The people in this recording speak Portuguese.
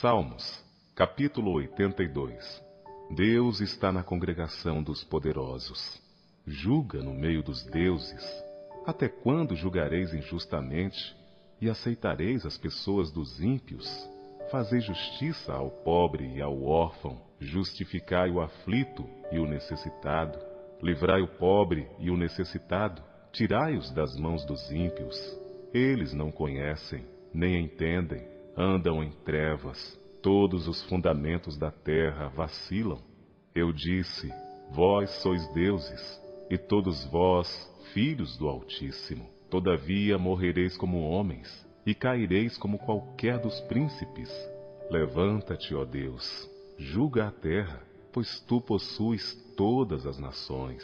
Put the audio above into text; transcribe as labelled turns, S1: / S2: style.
S1: Salmos, capítulo 82 Deus está na congregação dos poderosos. Julga no meio dos deuses. Até quando julgareis injustamente e aceitareis as pessoas dos ímpios? Fazei justiça ao pobre e ao órfão, justificai o aflito e o necessitado, livrai o pobre e o necessitado, tirai-os das mãos dos ímpios. Eles não conhecem, nem entendem, andam em trevas, todos os fundamentos da terra vacilam. Eu disse: Vós sois deuses, e todos vós filhos do Altíssimo. Todavia morrereis como homens, e caireis como qualquer dos príncipes. Levanta-te, ó Deus, julga a terra, pois tu possuis todas as nações.